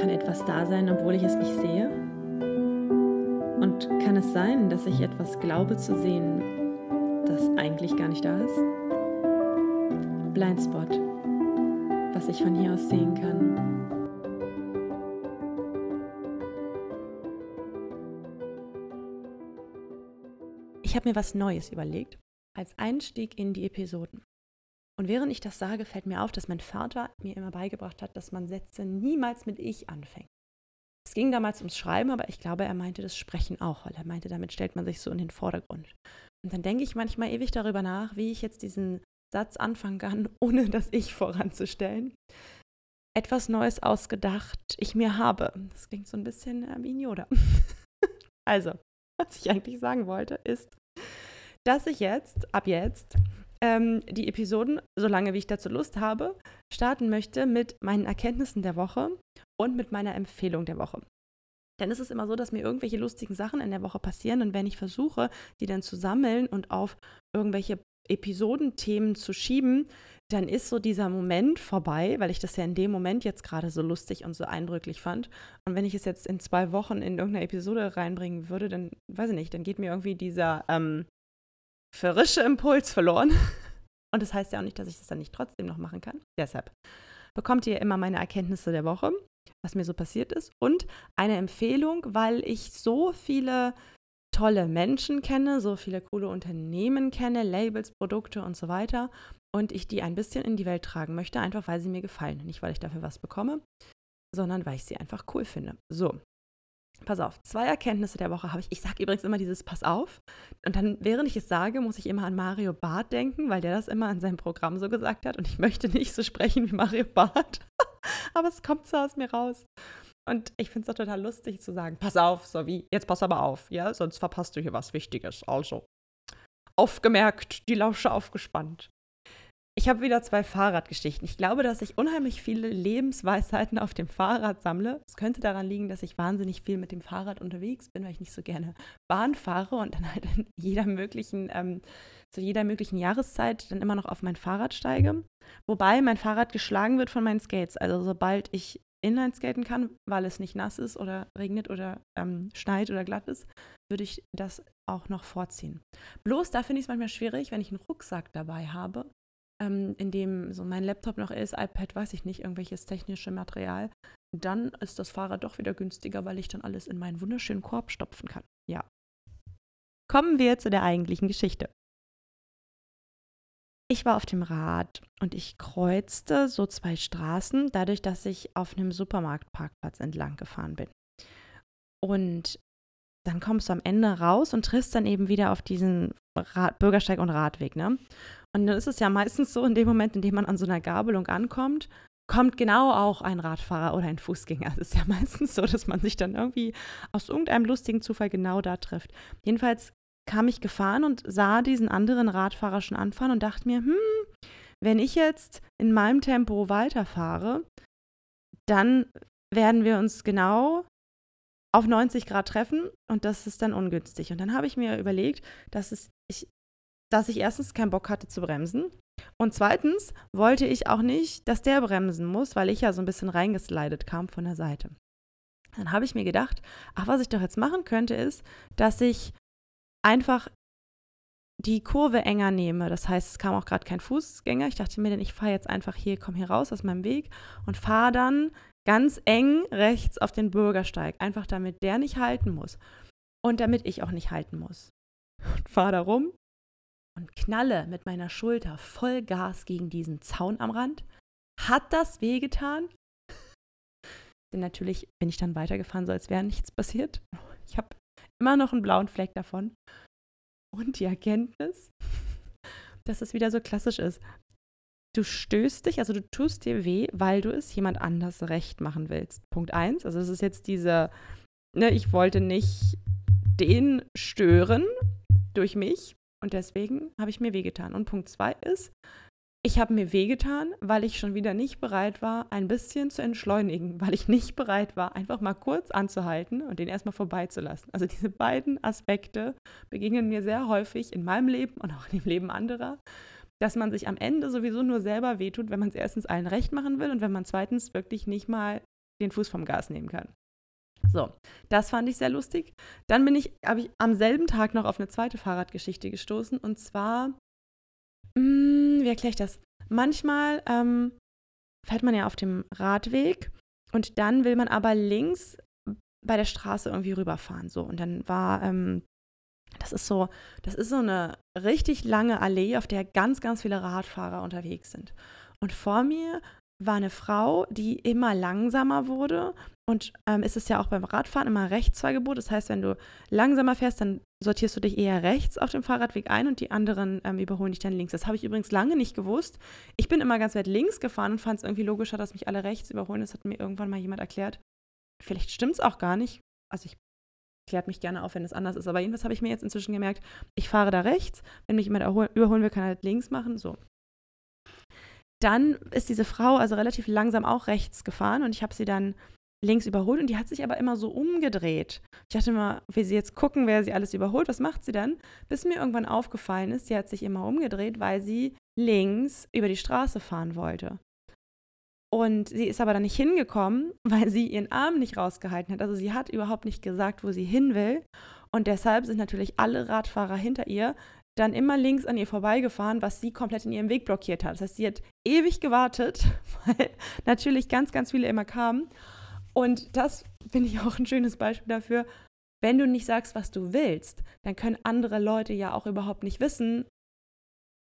Kann etwas da sein, obwohl ich es nicht sehe? Und kann es sein, dass ich etwas glaube zu sehen, das eigentlich gar nicht da ist? Blindspot, was ich von hier aus sehen kann. Ich habe mir was Neues überlegt als Einstieg in die Episoden. Und während ich das sage, fällt mir auf, dass mein Vater mir immer beigebracht hat, dass man Sätze niemals mit ich anfängt. Es ging damals ums Schreiben, aber ich glaube, er meinte das Sprechen auch, weil er meinte, damit stellt man sich so in den Vordergrund. Und dann denke ich manchmal ewig darüber nach, wie ich jetzt diesen Satz anfangen kann, ohne das Ich voranzustellen. Etwas Neues ausgedacht, ich mir habe. Das klingt so ein bisschen wie ein Yoda. also, was ich eigentlich sagen wollte, ist, dass ich jetzt, ab jetzt, ähm, die Episoden, solange wie ich dazu Lust habe, starten möchte mit meinen Erkenntnissen der Woche und mit meiner Empfehlung der Woche. Denn es ist immer so, dass mir irgendwelche lustigen Sachen in der Woche passieren und wenn ich versuche, die dann zu sammeln und auf irgendwelche Episodenthemen zu schieben, dann ist so dieser Moment vorbei, weil ich das ja in dem Moment jetzt gerade so lustig und so eindrücklich fand. Und wenn ich es jetzt in zwei Wochen in irgendeine Episode reinbringen würde, dann weiß ich nicht, dann geht mir irgendwie dieser ähm, frische Impuls verloren. Und das heißt ja auch nicht, dass ich das dann nicht trotzdem noch machen kann. Deshalb bekommt ihr immer meine Erkenntnisse der Woche, was mir so passiert ist. Und eine Empfehlung, weil ich so viele tolle Menschen kenne, so viele coole Unternehmen kenne, Labels, Produkte und so weiter. Und ich die ein bisschen in die Welt tragen möchte, einfach weil sie mir gefallen. Nicht, weil ich dafür was bekomme, sondern weil ich sie einfach cool finde. So, Pass auf, zwei Erkenntnisse der Woche habe ich. Ich sage übrigens immer dieses Pass auf. Und dann, während ich es sage, muss ich immer an Mario Barth denken, weil der das immer in seinem Programm so gesagt hat. Und ich möchte nicht so sprechen wie Mario Barth. aber es kommt so aus mir raus. Und ich finde es doch total lustig zu sagen, pass auf, so wie, jetzt pass aber auf, ja, sonst verpasst du hier was Wichtiges. Also, aufgemerkt, die Lausche aufgespannt. Ich habe wieder zwei Fahrradgeschichten. Ich glaube, dass ich unheimlich viele Lebensweisheiten auf dem Fahrrad sammle. Es könnte daran liegen, dass ich wahnsinnig viel mit dem Fahrrad unterwegs bin, weil ich nicht so gerne Bahn fahre und dann halt in jeder möglichen, ähm, zu jeder möglichen Jahreszeit dann immer noch auf mein Fahrrad steige. Wobei mein Fahrrad geschlagen wird von meinen Skates. Also sobald ich Inline skaten kann, weil es nicht nass ist oder regnet oder ähm, schneit oder glatt ist, würde ich das auch noch vorziehen. Bloß da finde ich es manchmal schwierig, wenn ich einen Rucksack dabei habe, ähm, in dem so mein Laptop noch ist, iPad, weiß ich nicht, irgendwelches technische Material, dann ist das Fahrrad doch wieder günstiger, weil ich dann alles in meinen wunderschönen Korb stopfen kann. Ja. Kommen wir zu der eigentlichen Geschichte. Ich war auf dem Rad und ich kreuzte so zwei Straßen, dadurch, dass ich auf einem Supermarktparkplatz entlang gefahren bin. Und dann kommst du am Ende raus und triffst dann eben wieder auf diesen Rad Bürgersteig und Radweg, ne? Und dann ist es ja meistens so, in dem Moment, in dem man an so einer Gabelung ankommt, kommt genau auch ein Radfahrer oder ein Fußgänger. Es ist ja meistens so, dass man sich dann irgendwie aus irgendeinem lustigen Zufall genau da trifft. Jedenfalls kam ich gefahren und sah diesen anderen Radfahrer schon anfahren und dachte mir, hm, wenn ich jetzt in meinem Tempo weiterfahre, dann werden wir uns genau auf 90 Grad treffen und das ist dann ungünstig. Und dann habe ich mir überlegt, dass es, ich dass ich erstens keinen Bock hatte zu bremsen. Und zweitens wollte ich auch nicht, dass der bremsen muss, weil ich ja so ein bisschen reingeslidet kam von der Seite. Dann habe ich mir gedacht, ach, was ich doch jetzt machen könnte, ist, dass ich einfach die Kurve enger nehme. Das heißt, es kam auch gerade kein Fußgänger. Ich dachte mir, denn ich fahre jetzt einfach hier, komme hier raus aus meinem Weg und fahre dann ganz eng rechts auf den Bürgersteig, einfach damit der nicht halten muss und damit ich auch nicht halten muss. Und fahre da rum und knalle mit meiner Schulter voll Gas gegen diesen Zaun am Rand. Hat das wehgetan? Denn natürlich bin ich dann weitergefahren, so als wäre nichts passiert. Ich habe immer noch einen blauen Fleck davon. Und die Erkenntnis, dass es wieder so klassisch ist. Du stößt dich, also du tust dir weh, weil du es jemand anders recht machen willst. Punkt eins. Also es ist jetzt diese, ne, ich wollte nicht den stören durch mich, und deswegen habe ich mir wehgetan. Und Punkt zwei ist, ich habe mir wehgetan, weil ich schon wieder nicht bereit war, ein bisschen zu entschleunigen, weil ich nicht bereit war, einfach mal kurz anzuhalten und den erstmal vorbeizulassen. Also diese beiden Aspekte begegnen mir sehr häufig in meinem Leben und auch in dem Leben anderer, dass man sich am Ende sowieso nur selber wehtut, wenn man es erstens allen recht machen will und wenn man zweitens wirklich nicht mal den Fuß vom Gas nehmen kann. So, das fand ich sehr lustig. Dann bin ich, habe ich am selben Tag noch auf eine zweite Fahrradgeschichte gestoßen. Und zwar, mh, hm, wie erkläre ich das? Manchmal ähm, fährt man ja auf dem Radweg und dann will man aber links bei der Straße irgendwie rüberfahren. So, und dann war, ähm, das ist so, das ist so eine richtig lange Allee, auf der ganz, ganz viele Radfahrer unterwegs sind. Und vor mir war eine Frau, die immer langsamer wurde. Und ähm, ist es ja auch beim Radfahren immer Rechtsfahrgebot. Das heißt, wenn du langsamer fährst, dann sortierst du dich eher rechts auf dem Fahrradweg ein und die anderen ähm, überholen dich dann links. Das habe ich übrigens lange nicht gewusst. Ich bin immer ganz weit links gefahren und fand es irgendwie logischer, dass mich alle rechts überholen. Das hat mir irgendwann mal jemand erklärt. Vielleicht stimmt es auch gar nicht. Also ich klärt mich gerne auf, wenn es anders ist. Aber jedenfalls habe ich mir jetzt inzwischen gemerkt, ich fahre da rechts. Wenn mich jemand überholen will, kann er halt links machen. So dann ist diese Frau also relativ langsam auch rechts gefahren und ich habe sie dann links überholt und die hat sich aber immer so umgedreht. Ich dachte immer, will sie jetzt gucken, wer sie alles überholt, was macht sie dann? Bis mir irgendwann aufgefallen ist, sie hat sich immer umgedreht, weil sie links über die Straße fahren wollte. Und sie ist aber dann nicht hingekommen, weil sie ihren Arm nicht rausgehalten hat. Also sie hat überhaupt nicht gesagt, wo sie hin will. Und deshalb sind natürlich alle Radfahrer hinter ihr dann immer links an ihr vorbeigefahren, was sie komplett in ihrem Weg blockiert hat. Das heißt, sie hat ewig gewartet, weil natürlich ganz, ganz viele immer kamen. Und das finde ich auch ein schönes Beispiel dafür. Wenn du nicht sagst, was du willst, dann können andere Leute ja auch überhaupt nicht wissen,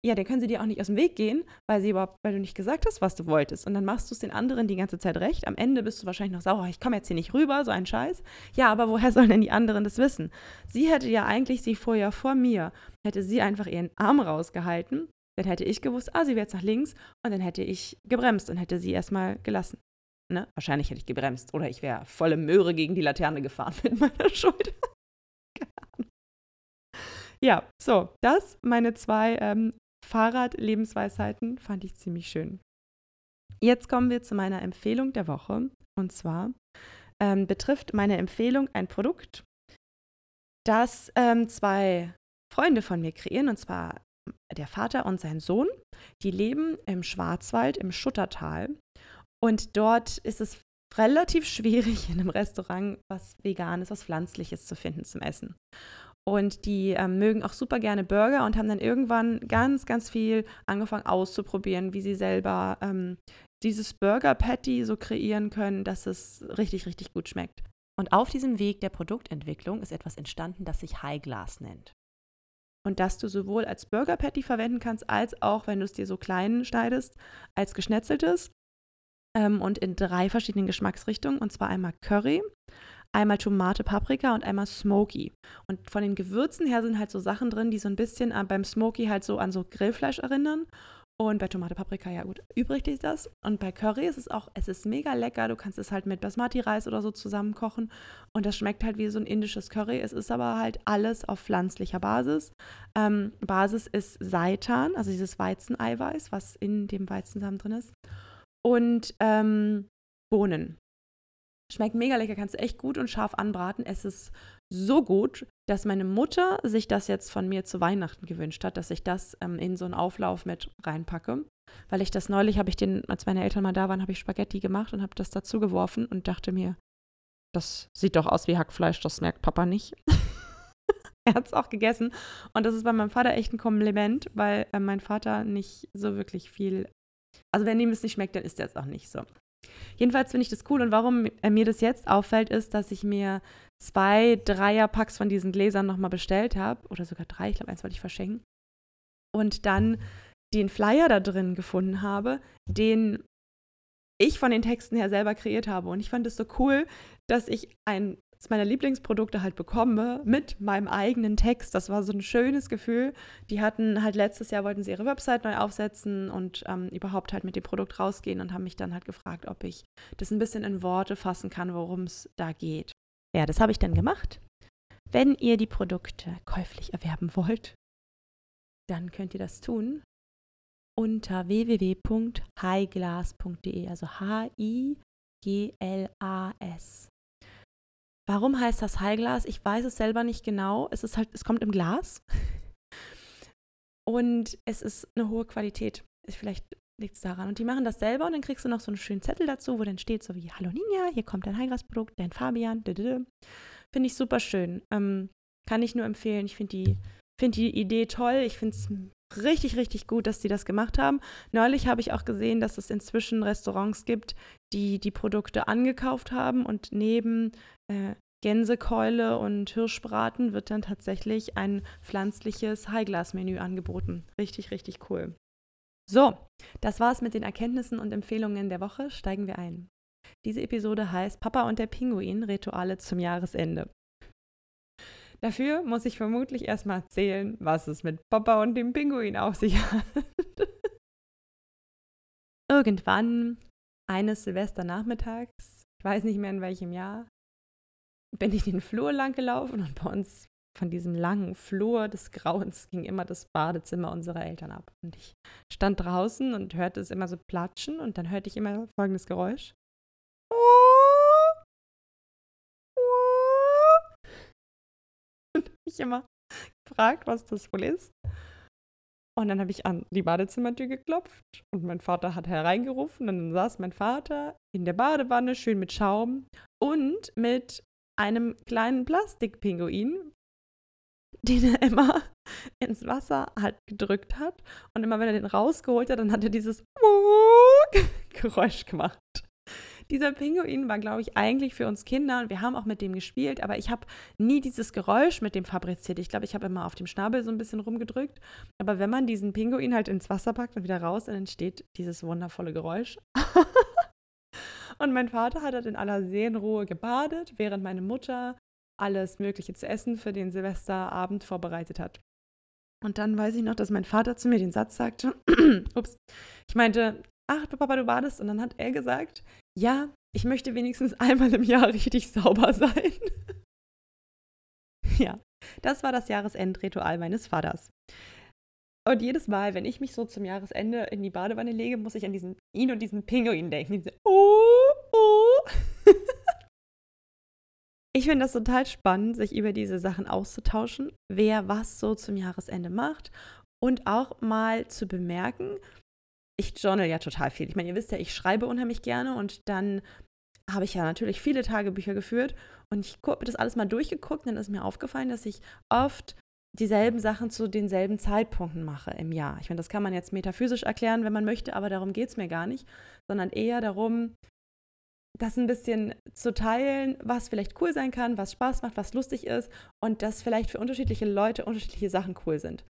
ja, dann können sie dir auch nicht aus dem Weg gehen, weil sie überhaupt, weil du nicht gesagt hast, was du wolltest. Und dann machst du es den anderen die ganze Zeit recht. Am Ende bist du wahrscheinlich noch sauer, ich komme jetzt hier nicht rüber, so ein Scheiß. Ja, aber woher sollen denn die anderen das wissen? Sie hätte ja eigentlich sie vorher vor mir, hätte sie einfach ihren Arm rausgehalten, dann hätte ich gewusst, ah, sie wäre jetzt nach links und dann hätte ich gebremst und hätte sie erstmal gelassen. Ne? Wahrscheinlich hätte ich gebremst oder ich wäre volle Möhre gegen die Laterne gefahren mit meiner Schulter. ja, so, das meine zwei ähm, Fahrrad-Lebensweisheiten fand ich ziemlich schön. Jetzt kommen wir zu meiner Empfehlung der Woche. Und zwar ähm, betrifft meine Empfehlung ein Produkt, das ähm, zwei Freunde von mir kreieren, und zwar der Vater und sein Sohn. Die leben im Schwarzwald, im Schuttertal. Und dort ist es relativ schwierig, in einem Restaurant was Veganes, was Pflanzliches zu finden zum Essen. Und die ähm, mögen auch super gerne Burger und haben dann irgendwann ganz, ganz viel angefangen auszuprobieren, wie sie selber ähm, dieses Burger Patty so kreieren können, dass es richtig, richtig gut schmeckt. Und auf diesem Weg der Produktentwicklung ist etwas entstanden, das sich High Glass nennt. Und das du sowohl als Burger Patty verwenden kannst, als auch, wenn du es dir so klein schneidest, als geschnetzeltes. Ähm, und in drei verschiedenen Geschmacksrichtungen. Und zwar einmal Curry, einmal Tomate, Paprika und einmal Smoky. Und von den Gewürzen her sind halt so Sachen drin, die so ein bisschen äh, beim Smoky halt so an so Grillfleisch erinnern. Und bei Tomate, Paprika, ja gut, übrig ist das. Und bei Curry ist es auch, es ist mega lecker. Du kannst es halt mit Basmati-Reis oder so zusammen kochen. Und das schmeckt halt wie so ein indisches Curry. Es ist aber halt alles auf pflanzlicher Basis. Ähm, Basis ist Seitan, also dieses Weizeneiweiß, was in dem Weizensamen drin ist. Und ähm, Bohnen. Schmeckt mega lecker, kannst du echt gut und scharf anbraten. Es ist so gut, dass meine Mutter sich das jetzt von mir zu Weihnachten gewünscht hat, dass ich das ähm, in so einen Auflauf mit reinpacke. Weil ich das neulich, habe ich den, als meine Eltern mal da waren, habe ich Spaghetti gemacht und habe das dazu geworfen und dachte mir, das sieht doch aus wie Hackfleisch, das merkt Papa nicht. er hat es auch gegessen. Und das ist bei meinem Vater echt ein Kompliment, weil äh, mein Vater nicht so wirklich viel. Also, wenn ihm es nicht schmeckt, dann ist er es auch nicht so. Jedenfalls finde ich das cool und warum mir das jetzt auffällt, ist, dass ich mir zwei Dreierpacks von diesen Gläsern nochmal bestellt habe oder sogar drei, ich glaube, eins wollte ich verschenken. Und dann den Flyer da drin gefunden habe, den ich von den Texten her selber kreiert habe. Und ich fand es so cool, dass ich ein meiner Lieblingsprodukte halt bekomme mit meinem eigenen Text. Das war so ein schönes Gefühl. Die hatten halt letztes Jahr, wollten sie ihre Website neu aufsetzen und ähm, überhaupt halt mit dem Produkt rausgehen und haben mich dann halt gefragt, ob ich das ein bisschen in Worte fassen kann, worum es da geht. Ja, das habe ich dann gemacht. Wenn ihr die Produkte käuflich erwerben wollt, dann könnt ihr das tun unter www.highlass.de, also H-I-G-L-A-S. Warum heißt das Highglas? Ich weiß es selber nicht genau. Es ist halt, es kommt im Glas. Und es ist eine hohe Qualität. Ist vielleicht liegt es daran. Und die machen das selber und dann kriegst du noch so einen schönen Zettel dazu, wo dann steht so wie, hallo Ninja, hier kommt dein Heilgrasprodukt, dein Fabian. Finde ich super schön. Ähm, kann ich nur empfehlen. Ich finde die, find die Idee toll. Ich finde es richtig, richtig gut, dass sie das gemacht haben. Neulich habe ich auch gesehen, dass es inzwischen Restaurants gibt, die die Produkte angekauft haben und neben äh, Gänsekeule und Hirschbraten wird dann tatsächlich ein pflanzliches Highglass-Menü angeboten. Richtig, richtig cool. So, das war's mit den Erkenntnissen und Empfehlungen der Woche. Steigen wir ein. Diese Episode heißt Papa und der Pinguin Rituale zum Jahresende. Dafür muss ich vermutlich erstmal erzählen, was es mit Papa und dem Pinguin auf sich hat. Irgendwann, eines Silvesternachmittags, ich weiß nicht mehr in welchem Jahr, bin ich den Flur lang gelaufen und bei uns von diesem langen Flur des Grauens ging immer das Badezimmer unserer Eltern ab. Und ich stand draußen und hörte es immer so platschen und dann hörte ich immer folgendes Geräusch. Und ich immer gefragt, was das wohl ist. Und dann habe ich an die Badezimmertür geklopft und mein Vater hat hereingerufen und dann saß mein Vater in der Badewanne schön mit Schaum und mit einem kleinen Plastikpinguin, den er immer ins Wasser halt gedrückt hat. Und immer wenn er den rausgeholt hat, dann hat er dieses Geräusch gemacht. Dieser Pinguin war, glaube ich, eigentlich für uns Kinder und wir haben auch mit dem gespielt, aber ich habe nie dieses Geräusch mit dem fabriziert. Ich glaube, ich habe immer auf dem Schnabel so ein bisschen rumgedrückt. Aber wenn man diesen Pinguin halt ins Wasser packt und wieder raus, dann entsteht dieses wundervolle Geräusch. und mein Vater hat halt in aller Seelenruhe gebadet, während meine Mutter alles Mögliche zu essen für den Silvesterabend vorbereitet hat. Und dann weiß ich noch, dass mein Vater zu mir den Satz sagte, ups, ich meinte, ach, Papa, du badest. Und dann hat er gesagt, ja, ich möchte wenigstens einmal im Jahr richtig sauber sein. ja, das war das Jahresendritual meines Vaters. Und jedes Mal, wenn ich mich so zum Jahresende in die Badewanne lege, muss ich an diesen ihn und diesen Pinguin denken. Diese, oh, oh. Ich finde das total spannend, sich über diese Sachen auszutauschen, wer was so zum Jahresende macht und auch mal zu bemerken, ich journal ja total viel. Ich meine, ihr wisst ja, ich schreibe unheimlich gerne und dann habe ich ja natürlich viele Tagebücher geführt und ich habe das alles mal durchgeguckt, dann ist mir aufgefallen, dass ich oft dieselben Sachen zu denselben Zeitpunkten mache im Jahr. Ich meine, das kann man jetzt metaphysisch erklären, wenn man möchte, aber darum geht es mir gar nicht, sondern eher darum, das ein bisschen zu teilen, was vielleicht cool sein kann, was Spaß macht, was lustig ist und dass vielleicht für unterschiedliche Leute unterschiedliche Sachen cool sind.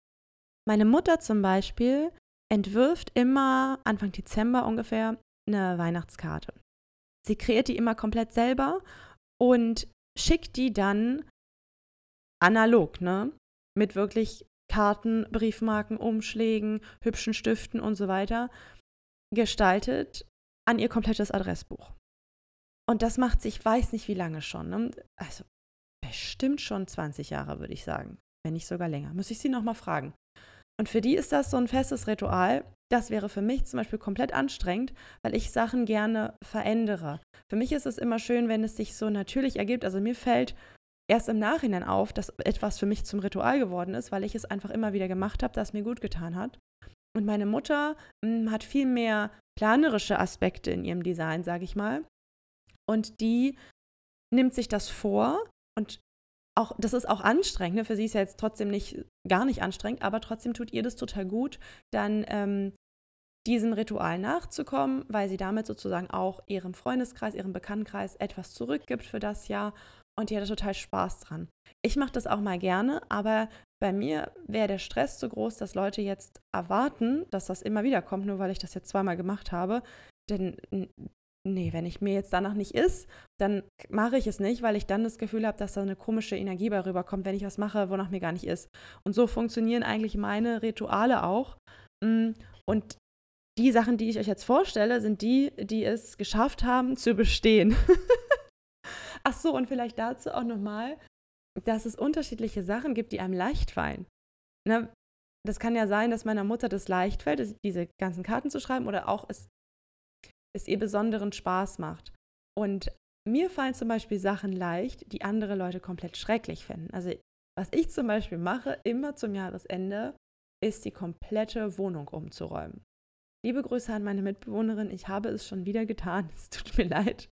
Meine Mutter zum Beispiel entwirft immer Anfang Dezember ungefähr eine Weihnachtskarte. Sie kreiert die immer komplett selber und schickt die dann analog, ne? Mit wirklich Karten, Briefmarken, Umschlägen, hübschen Stiften und so weiter gestaltet an ihr komplettes Adressbuch. Und das macht sich, weiß nicht wie lange schon. Ne? Also bestimmt schon 20 Jahre, würde ich sagen. Wenn nicht sogar länger. Muss ich sie nochmal fragen. Und für die ist das so ein festes Ritual. Das wäre für mich zum Beispiel komplett anstrengend, weil ich Sachen gerne verändere. Für mich ist es immer schön, wenn es sich so natürlich ergibt. Also mir fällt erst im Nachhinein auf, dass etwas für mich zum Ritual geworden ist, weil ich es einfach immer wieder gemacht habe, das mir gut getan hat. Und meine Mutter mh, hm, hat viel mehr planerische Aspekte in ihrem Design, sage ich mal und die nimmt sich das vor und auch, das ist auch anstrengend. Ne? Für sie ist ja jetzt trotzdem nicht, gar nicht anstrengend, aber trotzdem tut ihr das total gut, dann ähm, diesem Ritual nachzukommen, weil sie damit sozusagen auch ihrem Freundeskreis, ihrem Bekanntenkreis etwas zurückgibt für das Jahr und die hat total Spaß dran. Ich mache das auch mal gerne, aber bei mir wäre der Stress so groß, dass Leute jetzt erwarten, dass das immer wieder kommt, nur weil ich das jetzt zweimal gemacht habe. Denn nee, wenn ich mir jetzt danach nicht ist, dann mache ich es nicht, weil ich dann das Gefühl habe, dass da eine komische Energie bei rüberkommt, wenn ich was mache, wonach mir gar nicht ist. Und so funktionieren eigentlich meine Rituale auch. Mm, und die Sachen, die ich euch jetzt vorstelle, sind die, die es geschafft haben zu bestehen. Ach so, und vielleicht dazu auch nochmal, dass es unterschiedliche Sachen gibt, die einem leicht fallen. Ne? Das kann ja sein, dass meiner Mutter das leicht fällt, diese ganzen Karten zu schreiben, oder auch es es ihr besonderen Spaß macht. Und mir fallen zum Beispiel Sachen leicht, die andere Leute komplett schrecklich finden. Also was ich zum Beispiel mache, immer zum Jahresende, ist die komplette Wohnung umzuräumen. liebe Grüße an meine Mitbewohnerin. Ich habe es schon wieder getan. Es tut mir leid.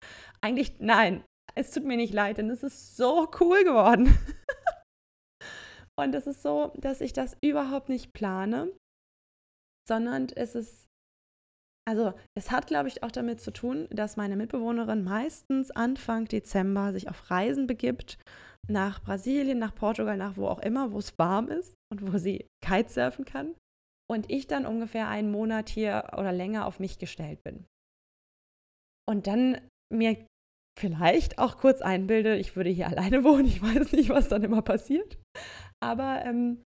Eigentlich, nein, es tut mir nicht leid, denn es ist so cool geworden. Und es ist so, dass ich das überhaupt nicht plane, sondern es ist, also es hat, glaube ich, auch damit zu tun, dass meine Mitbewohnerin meistens Anfang Dezember sich auf Reisen begibt, nach Brasilien, nach Portugal, nach wo auch immer, wo es warm ist und wo sie Kitesurfen kann. Und ich dann ungefähr einen Monat hier oder länger auf mich gestellt bin. Und dann mir vielleicht auch kurz einbilde, ich würde hier alleine wohnen. Ich weiß nicht, was dann immer passiert. Aber ähm,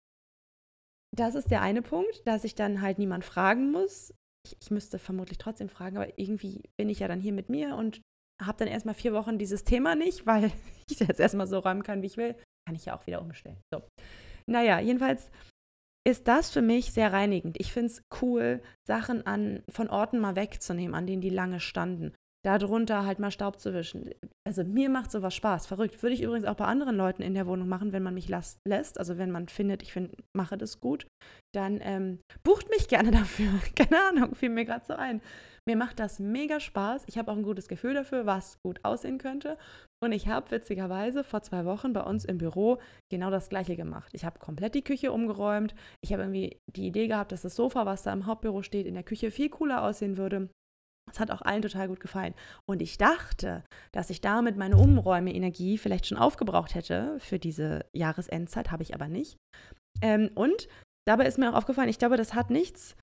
das ist der eine Punkt, dass ich dann halt niemand fragen muss. Ich, ich, müsste vermutlich trotzdem fragen, aber irgendwie bin ich ja dann hier mit mir und habe dann erstmal vier Wochen dieses Thema nicht, weil ich jetzt erstmal so räumen kann, wie ich will. Kann ich ja auch wieder umstellen. So. Naja, jedenfalls ist das für mich sehr reinigend. Ich finde es cool, Sachen an, von Orten mal wegzunehmen, an denen die lange standen darunter halt mal Staub zu wischen. Also mir macht sowas Spaß, verrückt. Würde ich übrigens auch bei anderen Leuten in der Wohnung machen, wenn man mich lässt. Also wenn man findet, ich find, mache das gut, dann ähm, bucht mich gerne dafür. Keine Ahnung, fiel mir gerade so ein. Mir macht das mega Spaß. Ich habe auch ein gutes Gefühl dafür, was gut aussehen könnte. Und ich habe witzigerweise vor zwei Wochen bei uns im Büro genau das gleiche gemacht. Ich habe komplett die Küche umgeräumt. Ich habe irgendwie die Idee gehabt, dass das Sofa, was da im Hauptbüro steht, in der Küche viel cooler aussehen würde. Das hat auch allen total gut gefallen. Und ich dachte, dass ich damit meine Umräume-Energie vielleicht schon aufgebraucht hätte für diese Jahresendzeit, habe ich aber nicht. Ähm, und dabei ist mir auch aufgefallen, ich glaube, das hat nichts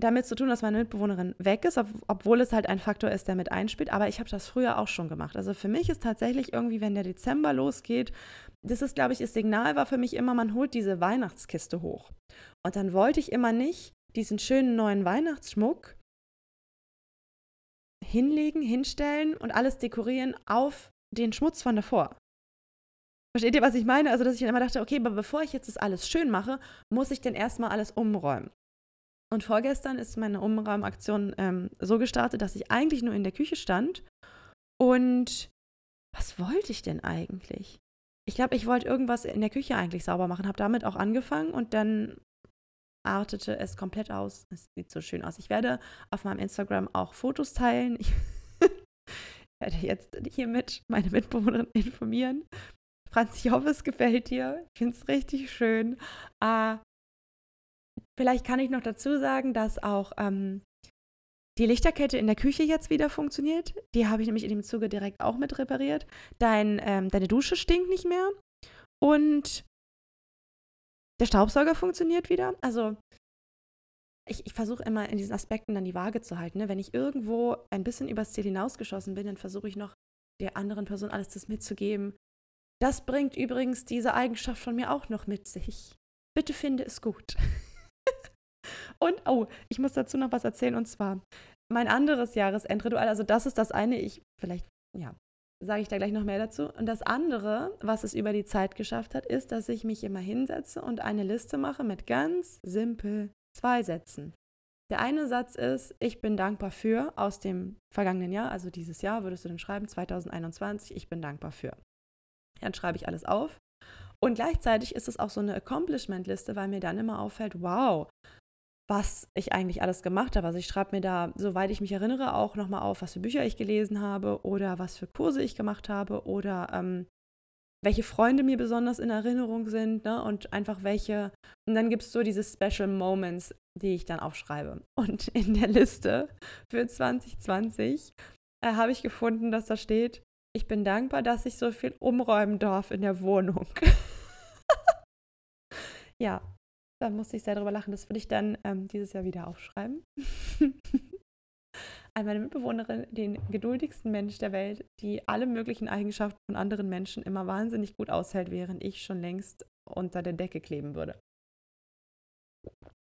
damit zu tun, dass meine Mitbewohnerin weg ist, ob, obwohl es halt ein Faktor ist, der mit einspielt. Aber ich habe das früher auch schon gemacht. Also für mich ist tatsächlich irgendwie, wenn der Dezember losgeht, das ist, glaube ich, das Signal war für mich immer, man holt diese Weihnachtskiste hoch. Und dann wollte ich immer nicht diesen schönen neuen Weihnachtsschmuck hinlegen, hinstellen und alles dekorieren auf den Schmutz von davor. Versteht ihr, was ich meine? Also, dass ich dann immer dachte, okay, aber bevor ich jetzt das alles schön mache, muss ich denn erstmal alles umräumen. Und vorgestern ist meine Umräumaktion ähm, so gestartet, dass ich eigentlich nur in der Küche stand. Und was wollte ich denn eigentlich? Ich glaube, ich wollte irgendwas in der Küche eigentlich sauber machen, habe damit auch angefangen und dann artete es komplett aus. Es sieht so schön aus. Ich werde auf meinem Instagram auch Fotos teilen. Ich werde jetzt hiermit meine Mitbewohnerin informieren. Franz, ich hoffe, es gefällt dir. Ich finde es richtig schön. Äh, vielleicht kann ich noch dazu sagen, dass auch ähm, die Lichterkette in der Küche jetzt wieder funktioniert. Die habe ich nämlich in dem Zuge direkt auch mit repariert. Dein, ähm, deine Dusche stinkt nicht mehr. Und der Staubsauger funktioniert wieder. Also ich, ich versuche immer in diesen Aspekten dann die Waage zu halten. Ne? Wenn ich irgendwo ein bisschen übers Ziel hinausgeschossen bin, dann versuche ich noch der anderen Person alles das mitzugeben. Das bringt übrigens diese Eigenschaft von mir auch noch mit sich. Bitte finde es gut. und, oh, ich muss dazu noch was erzählen und zwar mein anderes Jahresendritual. Also, das ist das eine, ich, vielleicht, ja, sage ich da gleich noch mehr dazu. Und das andere, was es über die Zeit geschafft hat, ist, dass ich mich immer hinsetze und eine Liste mache mit ganz simpel zwei Sätzen. Der eine Satz ist, ich bin dankbar für aus dem vergangenen Jahr, also dieses Jahr würdest du dann schreiben, 2021, ich bin dankbar für. Dann schreibe ich alles auf. Und gleichzeitig ist es auch so eine Accomplishment-Liste, weil mir dann immer auffällt, wow, was ich eigentlich alles gemacht habe. Also ich schreibe mir da, soweit ich mich erinnere, auch nochmal auf, was für Bücher ich gelesen habe oder was für Kurse ich gemacht habe oder ähm, welche Freunde mir besonders in Erinnerung sind ne? und einfach welche. Und dann gibt es so diese Special Moments, die ich dann aufschreibe. Und in der Liste für 2020 äh, habe ich gefunden, dass da steht, ich bin dankbar, dass ich so viel umräumen darf in der Wohnung. ja, da musste ich sehr drüber lachen. Das würde ich dann ähm, dieses Jahr wieder aufschreiben. An meine Mitbewohnerin, den geduldigsten Mensch der Welt, die alle möglichen Eigenschaften von anderen Menschen immer wahnsinnig gut aushält, während ich schon längst unter der Decke kleben würde.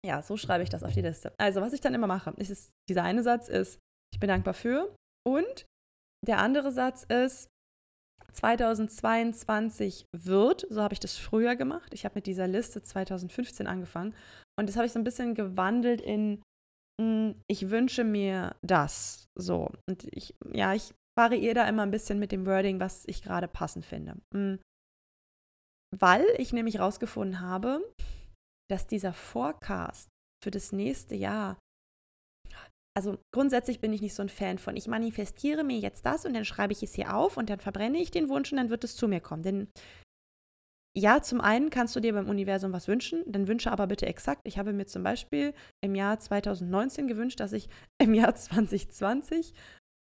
Ja, so schreibe ich das auf die Liste. Also, was ich dann immer mache, ist, dieser eine Satz ist, ich bin dankbar für. Und der andere Satz ist, 2022 wird, so habe ich das früher gemacht. Ich habe mit dieser Liste 2015 angefangen und das habe ich so ein bisschen gewandelt in hm, ich wünsche mir das so und ich ja, ich variiere da immer ein bisschen mit dem Wording, was ich gerade passend finde. Hm. Weil ich nämlich rausgefunden habe, dass dieser Forecast für das nächste Jahr also grundsätzlich bin ich nicht so ein Fan von, ich manifestiere mir jetzt das und dann schreibe ich es hier auf und dann verbrenne ich den Wunsch und dann wird es zu mir kommen. Denn ja, zum einen kannst du dir beim Universum was wünschen, dann wünsche aber bitte exakt. Ich habe mir zum Beispiel im Jahr 2019 gewünscht, dass ich im Jahr 2020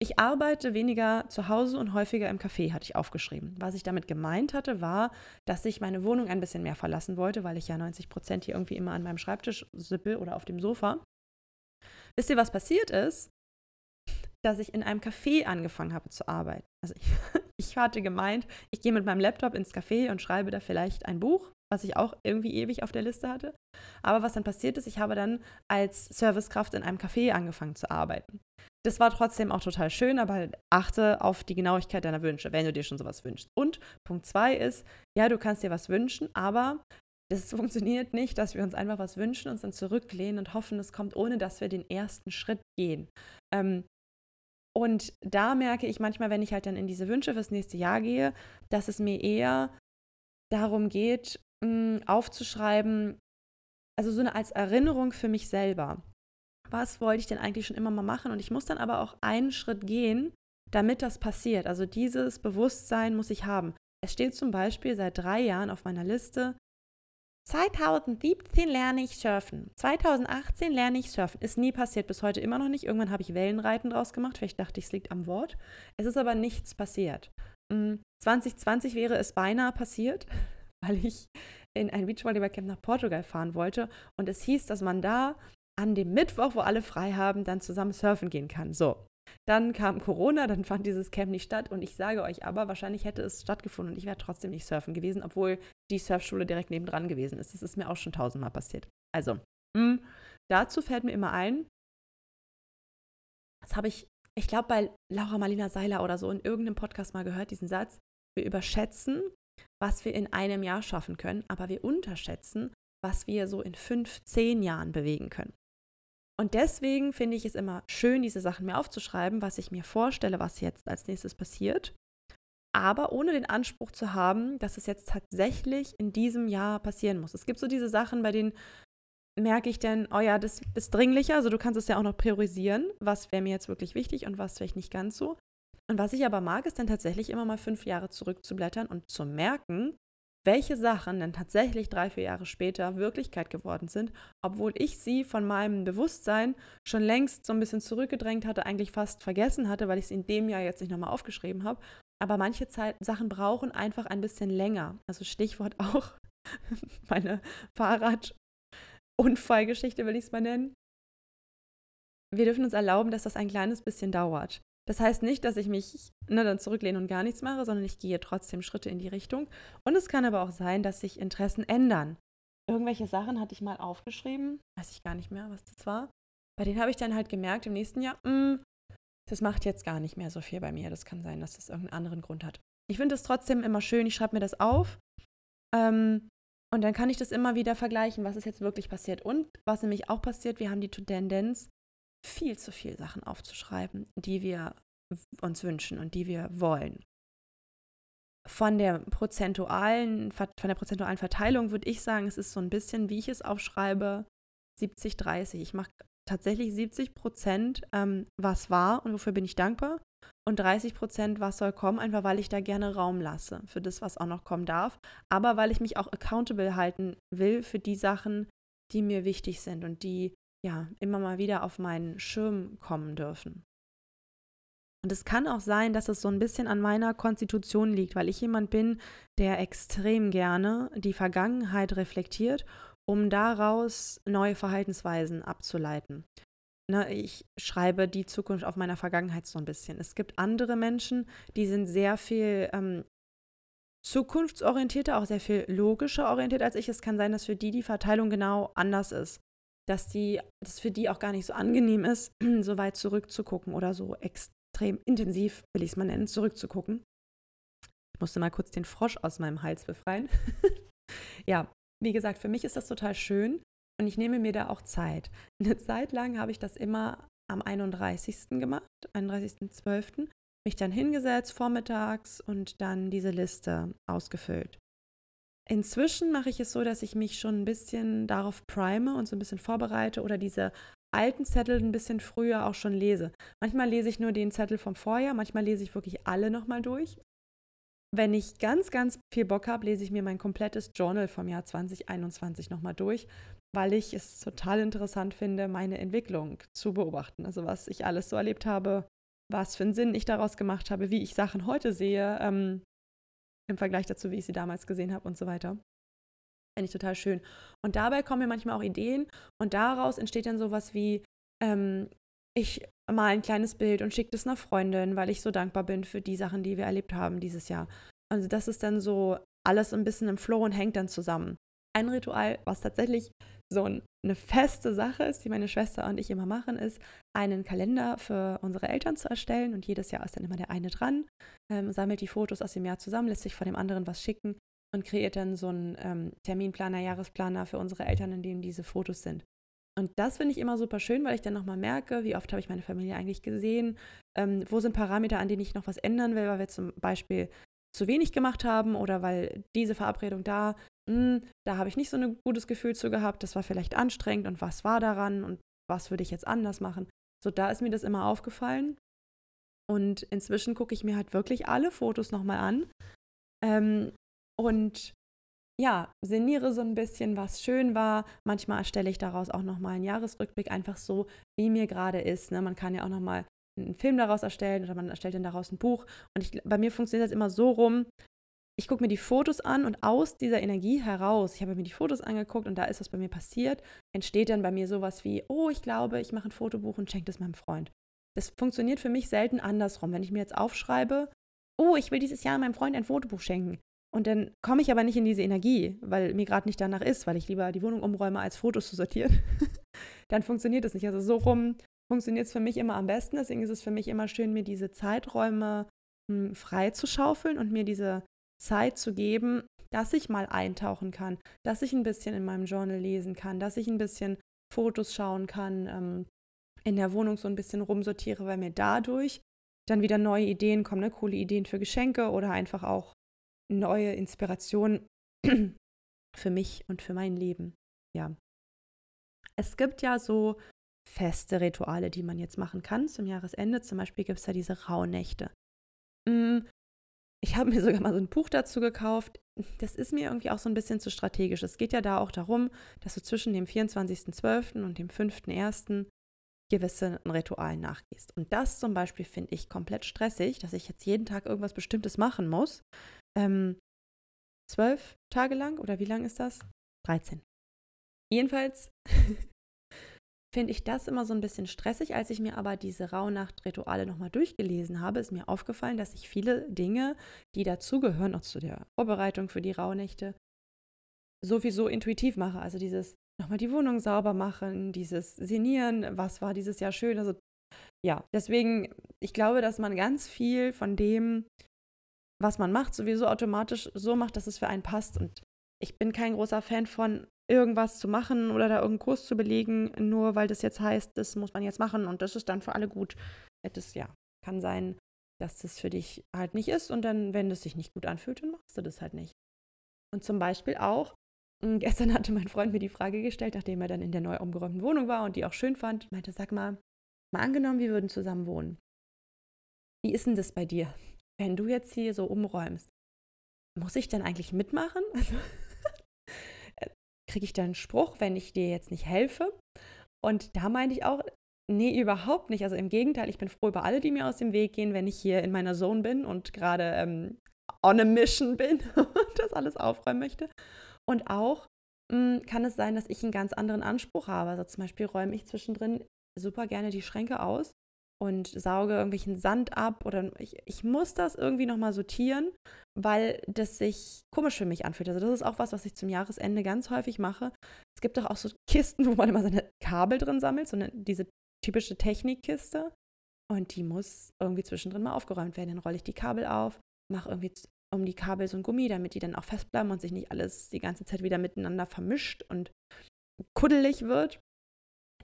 ich arbeite weniger zu Hause und häufiger im Café, hatte ich aufgeschrieben. Was ich damit gemeint hatte, war, dass ich meine Wohnung ein bisschen mehr verlassen wollte, weil ich ja 90 Prozent hier irgendwie immer an meinem Schreibtisch sippel oder auf dem Sofa. Wisst ihr, was passiert ist? Dass ich in einem Café angefangen habe zu arbeiten. Also ich, ich hatte gemeint, ich gehe mit meinem Laptop ins Café und schreibe da vielleicht ein Buch, was ich auch irgendwie ewig auf der Liste hatte. Aber was dann passiert ist, ich habe dann als Servicekraft in einem Café angefangen zu arbeiten. Das war trotzdem auch total schön, aber achte auf die Genauigkeit deiner Wünsche, wenn du dir schon sowas wünschst. Und Punkt zwei ist, ja, du kannst dir was wünschen, aber das funktioniert nicht, dass wir uns einfach was wünschen, uns dann zurücklehnen und hoffen, es kommt, ohne dass wir den ersten Schritt gehen. Ähm, und da merke ich manchmal, wenn ich halt dann in diese Wünsche fürs nächste Jahr gehe, dass es mir eher darum geht, mh, aufzuschreiben, also so eine als Erinnerung für mich selber was wollte ich denn eigentlich schon immer mal machen? Und ich muss dann aber auch einen Schritt gehen, damit das passiert. Also dieses Bewusstsein muss ich haben. Es steht zum Beispiel seit drei Jahren auf meiner Liste, 2017 lerne ich surfen. 2018 lerne ich surfen. Ist nie passiert, bis heute immer noch nicht. Irgendwann habe ich Wellenreiten draus gemacht. Vielleicht dachte ich, es liegt am Wort. Es ist aber nichts passiert. 2020 mm, wäre es beinahe passiert, weil ich in ein Beachvolleyballcamp nach Portugal fahren wollte. Und es hieß, dass man da an dem Mittwoch, wo alle frei haben, dann zusammen surfen gehen kann. So. Dann kam Corona, dann fand dieses Camp nicht statt und ich sage euch aber, wahrscheinlich hätte es stattgefunden und ich wäre trotzdem nicht surfen gewesen, obwohl die Surfschule direkt nebendran gewesen ist. Das ist mir auch schon tausendmal passiert. Also, mh, hm, dazu fällt mir immer ein, das habe ich, ich glaube, bei Laura Marlina Seiler oder so in irgendeinem Podcast mal gehört, diesen Satz, wir überschätzen, was wir in einem Jahr schaffen können, aber wir unterschätzen, was wir so in fünf, zehn Jahren bewegen können. Und deswegen finde ich es immer schön, diese Sachen mir aufzuschreiben, was ich mir vorstelle, was jetzt als nächstes passiert. Aber ohne den Anspruch zu haben, dass es jetzt tatsächlich in diesem Jahr passieren muss. Es gibt so diese Sachen, bei denen merke ich dann, oh ja, das ist dringlicher. Also du kannst es ja auch noch priorisieren, was wäre mir jetzt wirklich wichtig und was vielleicht nicht ganz so. Und was ich aber mag, ist dann tatsächlich immer mal fünf Jahre zurückzublättern und zu merken, welche Sachen dann tatsächlich drei, vier Jahre später Wirklichkeit geworden sind, obwohl ich sie von meinem Bewusstsein schon längst so ein bisschen zurückgedrängt hatte, eigentlich fast vergessen hatte, weil ich sie in dem Jahr jetzt nicht nochmal aufgeschrieben habe. Aber manche Zeit, Sachen brauchen einfach ein bisschen länger. Also Stichwort auch meine Fahrradunfallgeschichte, will ich es mal nennen. Wir dürfen uns erlauben, dass das ein kleines bisschen dauert. Das heißt nicht, dass ich mich ne, dann zurücklehne und gar nichts mache, sondern ich gehe trotzdem Schritte in die Richtung. Und es kann aber auch sein, dass sich Interessen ändern. Irgendwelche Sachen hatte ich mal aufgeschrieben, weiß ich gar nicht mehr, was das war. Bei denen habe ich dann halt gemerkt im nächsten Jahr, mh, hm, das macht jetzt gar nicht mehr so viel bei mir. Das kann sein, dass das irgendeinen anderen Grund hat. Ich finde es trotzdem immer schön, ich schreibe mir das auf. Ähm, und dann kann ich das immer wieder vergleichen, was ist jetzt wirklich passiert. Und was nämlich auch passiert, wir haben die Tendenz, viel zu viel Sachen aufzuschreiben, die wir uns wünschen und die wir wollen. Von der prozentualen, von der prozentualen Verteilung würde ich sagen, es ist so ein bisschen, wie ich es aufschreibe, 70, 30. Ich mache tatsächlich 70 Prozent, ähm, was war und wofür bin ich dankbar. Und 30 Prozent, was soll kommen, einfach weil ich da gerne Raum lasse für das, was auch noch kommen darf. Aber weil ich mich auch accountable halten will für die Sachen, die mir wichtig sind und die ja, immer mal wieder auf meinen Schirm kommen dürfen. Und es kann auch sein, dass es so ein bisschen an meiner Konstitution liegt, weil ich jemand bin, der extrem gerne die Vergangenheit reflektiert, um daraus neue Verhaltensweisen abzuleiten. Ne, ich schreibe die Zukunft auf meiner Vergangenheit so ein bisschen. Es gibt andere Menschen, die sind sehr viel ähm, zukunftsorientierter, auch sehr viel logischer orientiert als ich. Es kann sein, dass für die die Verteilung genau anders ist dass die, das für die auch gar nicht so angenehm ist, so weit zurückzugucken oder so extrem intensiv, will ich es mal nennen, zurückzugucken. Ich musste mal kurz den Frosch aus meinem Hals befreien. ja, wie gesagt, für mich ist das total schön und ich nehme mir da auch Zeit. Eine Zeit lang habe ich das immer am 31. gemacht, 31.12., mich dann hingesetzt vormittags und dann diese Liste ausgefüllt. Inzwischen mache ich es so, dass ich mich schon ein bisschen darauf prime und so ein bisschen vorbereite oder diese alten Zettel ein bisschen früher auch schon lese. Manchmal lese ich nur den Zettel vom Vorjahr, manchmal lese ich wirklich alle nochmal durch. Wenn ich ganz, ganz viel Bock habe, lese ich mir mein komplettes Journal vom Jahr 2021 nochmal durch, weil ich es total interessant finde, meine Entwicklung zu beobachten. Also was ich alles so erlebt habe, was für einen Sinn ich daraus gemacht habe, wie ich Sachen heute sehe, ähm, im Vergleich dazu, wie ich sie damals gesehen habe und so weiter. Finde ich total schön. Und dabei kommen mir manchmal auch Ideen und daraus entsteht dann sowas wie, ähm, ich mal ein kleines Bild und schicke das einer Freundin, weil ich so dankbar bin für die Sachen, die wir erlebt haben dieses Jahr. Also das ist dann so alles ein bisschen im Flow und hängt dann zusammen. Ein Ritual, was tatsächlich so eine feste Sache ist, die meine Schwester und ich immer machen, ist, einen Kalender für unsere Eltern zu erstellen. Und jedes Jahr ist dann immer der eine dran, ähm, sammelt die Fotos aus dem Jahr zusammen, lässt sich von dem anderen was schicken und kreiert dann so einen ähm, Terminplaner, Jahresplaner für unsere Eltern, in dem diese Fotos sind. Und das finde ich immer super schön, weil ich dann nochmal merke, wie oft habe ich meine Familie eigentlich gesehen, ähm, wo sind Parameter, an denen ich noch was ändern will, weil wir zum Beispiel zu wenig gemacht haben oder weil diese Verabredung da hm, da habe ich nicht so ein gutes Gefühl zu gehabt, das war vielleicht anstrengend und was war daran und was würde ich jetzt anders machen. So, da ist mir das immer aufgefallen. Und inzwischen gucke ich mir halt wirklich alle Fotos nochmal an. Ähm, und ja, sinniere so ein bisschen, was schön war. Manchmal erstelle ich daraus auch nochmal einen Jahresrückblick, einfach so, wie mir gerade ist. Ne? Man kann ja auch nochmal einen Film daraus erstellen oder man erstellt dann daraus ein Buch. Und ich, bei mir funktioniert das immer so rum, ich gucke mir die Fotos an und aus dieser Energie heraus, ich habe mir die Fotos angeguckt und da ist was bei mir passiert, entsteht dann bei mir sowas wie, oh, ich glaube, ich mache ein Fotobuch und schenke das meinem Freund. Das funktioniert für mich selten andersrum. Wenn ich mir jetzt aufschreibe, oh, ich will dieses Jahr meinem Freund ein Fotobuch schenken. Und dann komme ich aber nicht in diese Energie, weil mir gerade nicht danach ist, weil ich lieber die Wohnung umräume, als Fotos zu sortieren. dann funktioniert das nicht. Also so rum funktioniert es für mich immer am besten. Deswegen ist es für mich immer schön, mir diese Zeiträume hm, frei zu schaufeln und mir diese Zeit zu geben, dass ich mal eintauchen kann, dass ich ein bisschen in meinem Journal lesen kann, dass ich ein bisschen Fotos schauen kann, ähm, in der Wohnung so ein bisschen rumsortiere, weil mir dadurch dann wieder neue Ideen kommen, ne? coole Ideen für Geschenke oder einfach auch neue Inspirationen für mich und für mein Leben. Ja. Es gibt ja so feste Rituale, die man jetzt machen kann zum Jahresende. Zum Beispiel gibt es da diese Rauhnächte. Ich habe mir sogar mal so ein Buch dazu gekauft. Das ist mir irgendwie auch so ein bisschen zu strategisch. Es geht ja da auch darum, dass du zwischen dem 24.12. und dem 5.1. gewissen Ritualen nachgehst. Und das zum Beispiel finde ich komplett stressig, dass ich jetzt jeden Tag irgendwas Bestimmtes machen muss. Ähm, zwölf Tage lang oder wie lang ist das? 13. Jedenfalls finde ich das immer so ein bisschen stressig. Als ich mir aber diese Rauhnacht-Rituale nochmal durchgelesen habe, ist mir aufgefallen, dass ich viele Dinge, die dazugehören, auch zu der Vorbereitung für die Rauhnächte, sowieso intuitiv mache. Also dieses nochmal die Wohnung sauber machen, dieses Senieren, was war dieses Jahr schön. Also ja, deswegen, ich glaube, dass man ganz viel von dem, was man macht, sowieso automatisch so macht, dass es für einen passt. Und ich bin kein großer Fan von, irgendwas zu machen oder da irgendeinen Kurs zu belegen, nur weil das jetzt heißt, das muss man jetzt machen und das ist dann für alle gut. Das ja, kann sein, dass das für dich halt nicht ist und dann, wenn es sich nicht gut anfühlt, dann machst du das halt nicht. Und zum Beispiel auch, hm, gestern hatte mein Freund mir die Frage gestellt, nachdem er dann in der neu umgeräumten Wohnung war und die auch schön fand, meinte, sag mal, mal angenommen, wir würden zusammen wohnen. Wie ist denn das bei dir, wenn du jetzt hier so umräumst? Muss ich denn eigentlich mitmachen? Also, kriege ich dann einen Spruch, wenn ich dir jetzt nicht helfe. Und da meinte ich auch, nee, überhaupt nicht. Also im Gegenteil, ich bin froh über alle, die mir aus dem Weg gehen, wenn ich hier in meiner Zone bin und gerade ähm, on a mission bin und das alles aufräumen möchte. Und auch mh, hm, kann es sein, dass ich einen ganz anderen Anspruch habe. Also zum Beispiel räume ich zwischendrin super gerne die Schränke aus und sauge irgendwelchen Sand ab oder ich, ich muss das irgendwie nochmal sortieren, weil das sich komisch für mich anfühlt. Also das ist auch was, was ich zum Jahresende ganz häufig mache. Es gibt doch auch so Kisten, wo man immer seine Kabel drin sammelt, so eine, diese typische Technikkiste und die muss irgendwie zwischendrin mal aufgeräumt werden. Dann rolle ich die Kabel auf, mache irgendwie um die Kabel so ein Gummi, damit die dann auch fest bleiben und sich nicht alles die ganze Zeit wieder miteinander vermischt und kuddelig wird.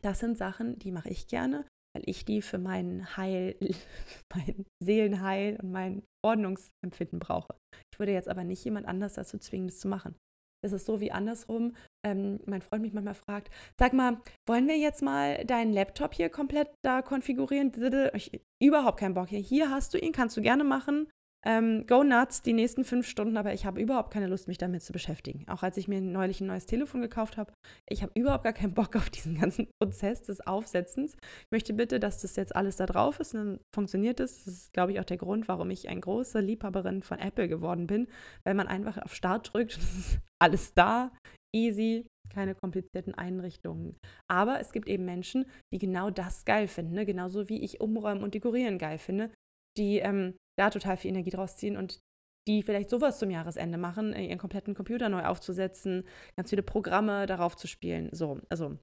Das sind Sachen, die mache ich gerne weil ich die für mein Heil, mein Seelenheil und mein Ordnungsempfinden brauche. Ich würde jetzt aber nicht jemand anders dazu zwingen, das zu machen. Das ist so wie andersrum. Ähm, mein Freund mich manchmal fragt, sag mal, wollen wir jetzt mal deinen Laptop hier komplett da konfigurieren? Ich, überhaupt keinen Bock. Hier hast du ihn, kannst du gerne machen ähm, go nuts die nächsten fünf Stunden, aber ich habe überhaupt keine Lust, mich damit zu beschäftigen. Auch als ich mir neulich ein neues Telefon gekauft habe, ich habe überhaupt gar keinen Bock auf diesen ganzen Prozess des Aufsetzens. Ich möchte bitte, dass das jetzt alles da drauf ist und dann funktioniert es. Das. das ist, glaube ich, auch der Grund, warum ich eine große Liebhaberin von Apple geworden bin, weil man einfach auf Start drückt alles da, easy, keine komplizierten Einrichtungen. Aber es gibt eben Menschen, die genau das geil finden, ne? genauso wie ich umräumen und dekorieren geil finde, die ähm, da total viel Energie draus ziehen und die vielleicht sowas zum Jahresende machen, äh, ihren kompletten Computer neu aufzusetzen, ganz viele Programme darauf zu spielen. So, also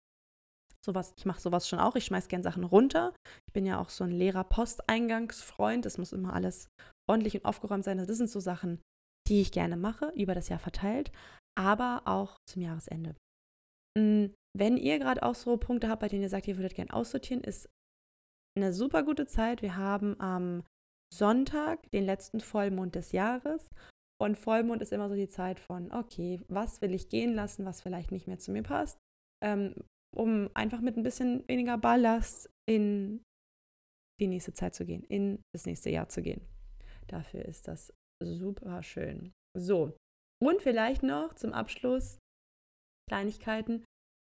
sowas, ich mache sowas schon auch. Ich schmeiße gern Sachen runter. Ich bin ja auch so ein leerer Posteingangsfreund. Es muss immer alles ordentlich und aufgeräumt sein. Das sind so Sachen, die ich gerne mache, über das Jahr verteilt, aber auch zum Jahresende. Hm, wenn ihr gerade auch so Punkte habt, bei denen ihr sagt, ihr würdet gerne aussortieren, ist eine super gute Zeit. Wir haben am Sonntag, den letzten Vollmond des Jahres. Und Vollmond ist immer so die Zeit von, okay, was will ich gehen lassen, was vielleicht nicht mehr zu mir passt, ähm, um einfach mit ein bisschen weniger Ballast in die nächste Zeit zu gehen, in das nächste Jahr zu gehen. Dafür ist das super schön. So, und vielleicht noch zum Abschluss Kleinigkeiten,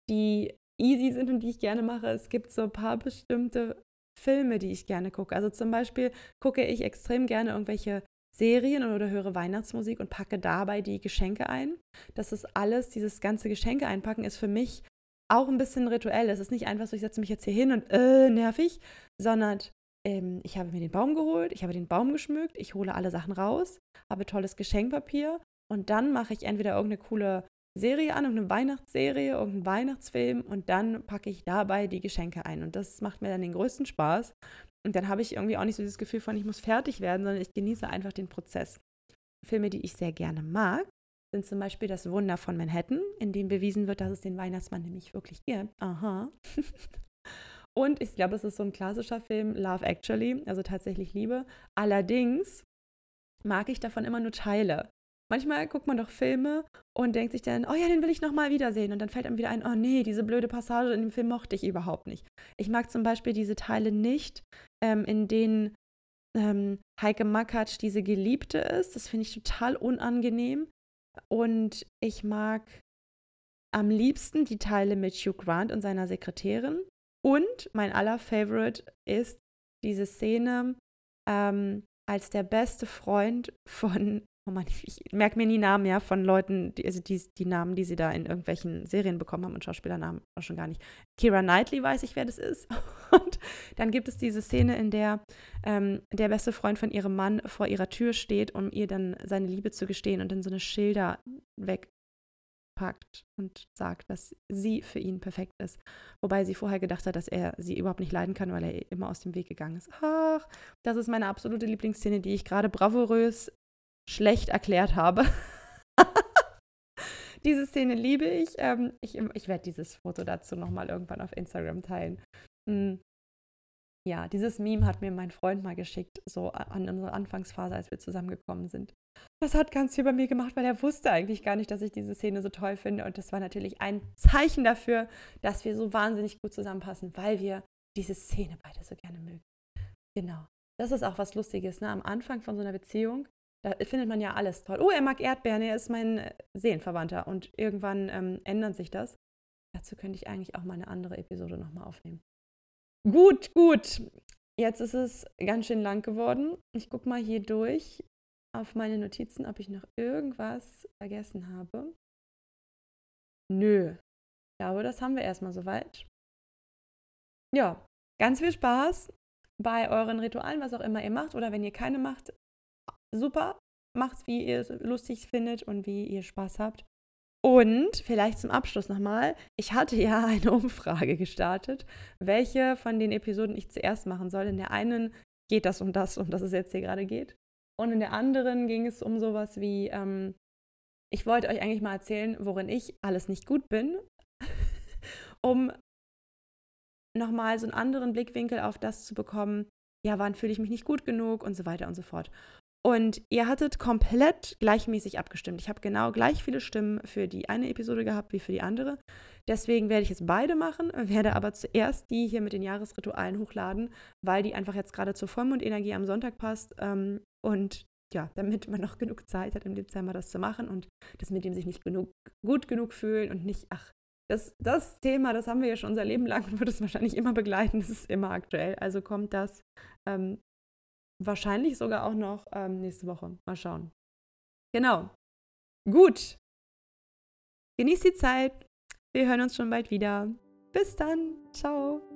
die easy sind und die ich gerne mache. Es gibt so ein paar bestimmte Filme, die ich gerne gucke. Also zum Beispiel gucke ich extrem gerne irgendwelche Serien oder höre Weihnachtsmusik und packe dabei die Geschenke ein. Das ist alles, dieses ganze Geschenke einpacken ist für mich auch ein bisschen rituell. Es ist nicht einfach so, ich setze mich jetzt hier hin und äh, nervig, sondern ähm, ich habe mir den Baum geholt, ich habe den Baum geschmückt, ich hole alle Sachen raus, habe tolles Geschenkpapier und dann mache ich entweder irgendeine coole Serie an, irgendeine Weihnachtsserie, irgendeinen Weihnachtsfilm und dann packe ich dabei die Geschenke ein. Und das macht mir dann den größten Spaß. Und dann habe ich irgendwie auch nicht so dieses Gefühl von, ich muss fertig werden, sondern ich genieße einfach den Prozess. Filme, die ich sehr gerne mag, sind zum Beispiel Das Wunder von Manhattan, in dem bewiesen wird, dass es den Weihnachtsmann nämlich wirklich gibt. Aha. Und ich glaube, es ist so ein klassischer Film, Love Actually, also tatsächlich Liebe. Allerdings mag ich davon immer nur Teile. Manchmal guckt man doch Filme und denkt sich dann, oh ja, den will ich nochmal wiedersehen. Und dann fällt einem wieder ein, oh nee, diese blöde Passage in dem Film mochte ich überhaupt nicht. Ich mag zum Beispiel diese Teile nicht, ähm, in denen ähm, Heike Makatsch diese Geliebte ist. Das finde ich total unangenehm. Und ich mag am liebsten die Teile mit Hugh Grant und seiner Sekretärin. Und mein aller Favorite ist diese Szene, ähm, als der beste Freund von oh Mann, ich, merke mir nie Namen ja von Leuten, die, also die, die Namen, die sie da in irgendwelchen Serien bekommen haben und Schauspielernamen auch schon gar nicht. Kira Knightley weiß ich, wer das ist. Und dann gibt es diese Szene, in der ähm, der beste Freund von ihrem Mann vor ihrer Tür steht, um ihr dann seine Liebe zu gestehen und dann so eine Schilder wegpackt und sagt, dass sie für ihn perfekt ist. Wobei sie vorher gedacht hat, dass er sie überhaupt nicht leiden kann, weil er immer aus dem Weg gegangen ist. Ach, das ist meine absolute Lieblingsszene, die ich gerade bravourös schlecht erklärt habe. Diese Szene liebe ich. Ähm, ich. Ich werde dieses Foto dazu nochmal irgendwann auf Instagram teilen. Mhm. Ja, dieses Meme hat mir mein Freund mal geschickt, so an unserer Anfangsphase, als wir zusammengekommen sind. Das hat ganz viel bei mir gemacht, weil er wusste eigentlich gar nicht, dass ich diese Szene so toll finde. Und das war natürlich ein Zeichen dafür, dass wir so wahnsinnig gut zusammenpassen, weil wir diese Szene beide so gerne mögen. Genau. Das ist auch was Lustiges. Ne? Am Anfang von so einer Beziehung da findet man ja alles toll. Oh, er mag Erdbeeren, er ist mein äh, Seelenverwandter. Und irgendwann ähm, ändert sich das. Dazu könnte ich eigentlich auch mal eine andere Episode nochmal aufnehmen. Gut, gut. Jetzt ist es ganz schön lang geworden. Ich gucke mal hier durch auf meine Notizen, ob ich noch irgendwas vergessen habe. Nö. Ich glaube, das haben wir erstmal soweit. Ja, ganz viel Spaß bei euren Ritualen, was auch immer ihr macht. Oder wenn ihr keine macht, super. Macht's, wie ihr es lustig findet und wie ihr Spaß habt. Und vielleicht zum Abschluss nochmal, ich hatte ja eine Umfrage gestartet, welche von den Episoden ich zuerst machen soll. In der einen geht das um das, um das es jetzt hier gerade geht. Und in der anderen ging es um sowas wie, ähm, ich wollte euch eigentlich mal erzählen, worin ich alles nicht gut bin, um nochmal so einen anderen Blickwinkel auf das zu bekommen, ja, wann fühle ich mich nicht gut genug und so weiter und so fort. Und ihr hattet komplett gleichmäßig abgestimmt. Ich habe genau gleich viele Stimmen für die eine Episode gehabt wie für die andere. Deswegen werde ich jetzt beide machen, werde aber zuerst die hier mit den Jahresritualen hochladen, weil die einfach jetzt gerade zur Vollmondenergie am Sonntag passt. Ähm, und ja, damit man noch genug Zeit hat im Dezember das zu machen und das mit dem sich nicht genug, gut genug fühlen und nicht, ach, das, das Thema, das haben wir ja schon unser Leben lang und wird es wahrscheinlich immer begleiten. Das ist immer aktuell. Also kommt das ähm, Wahrscheinlich sogar auch noch ähm, nächste Woche. Mal schauen. Genau. Gut. Genießt die Zeit. Wir hören uns schon bald wieder. Bis dann. Ciao.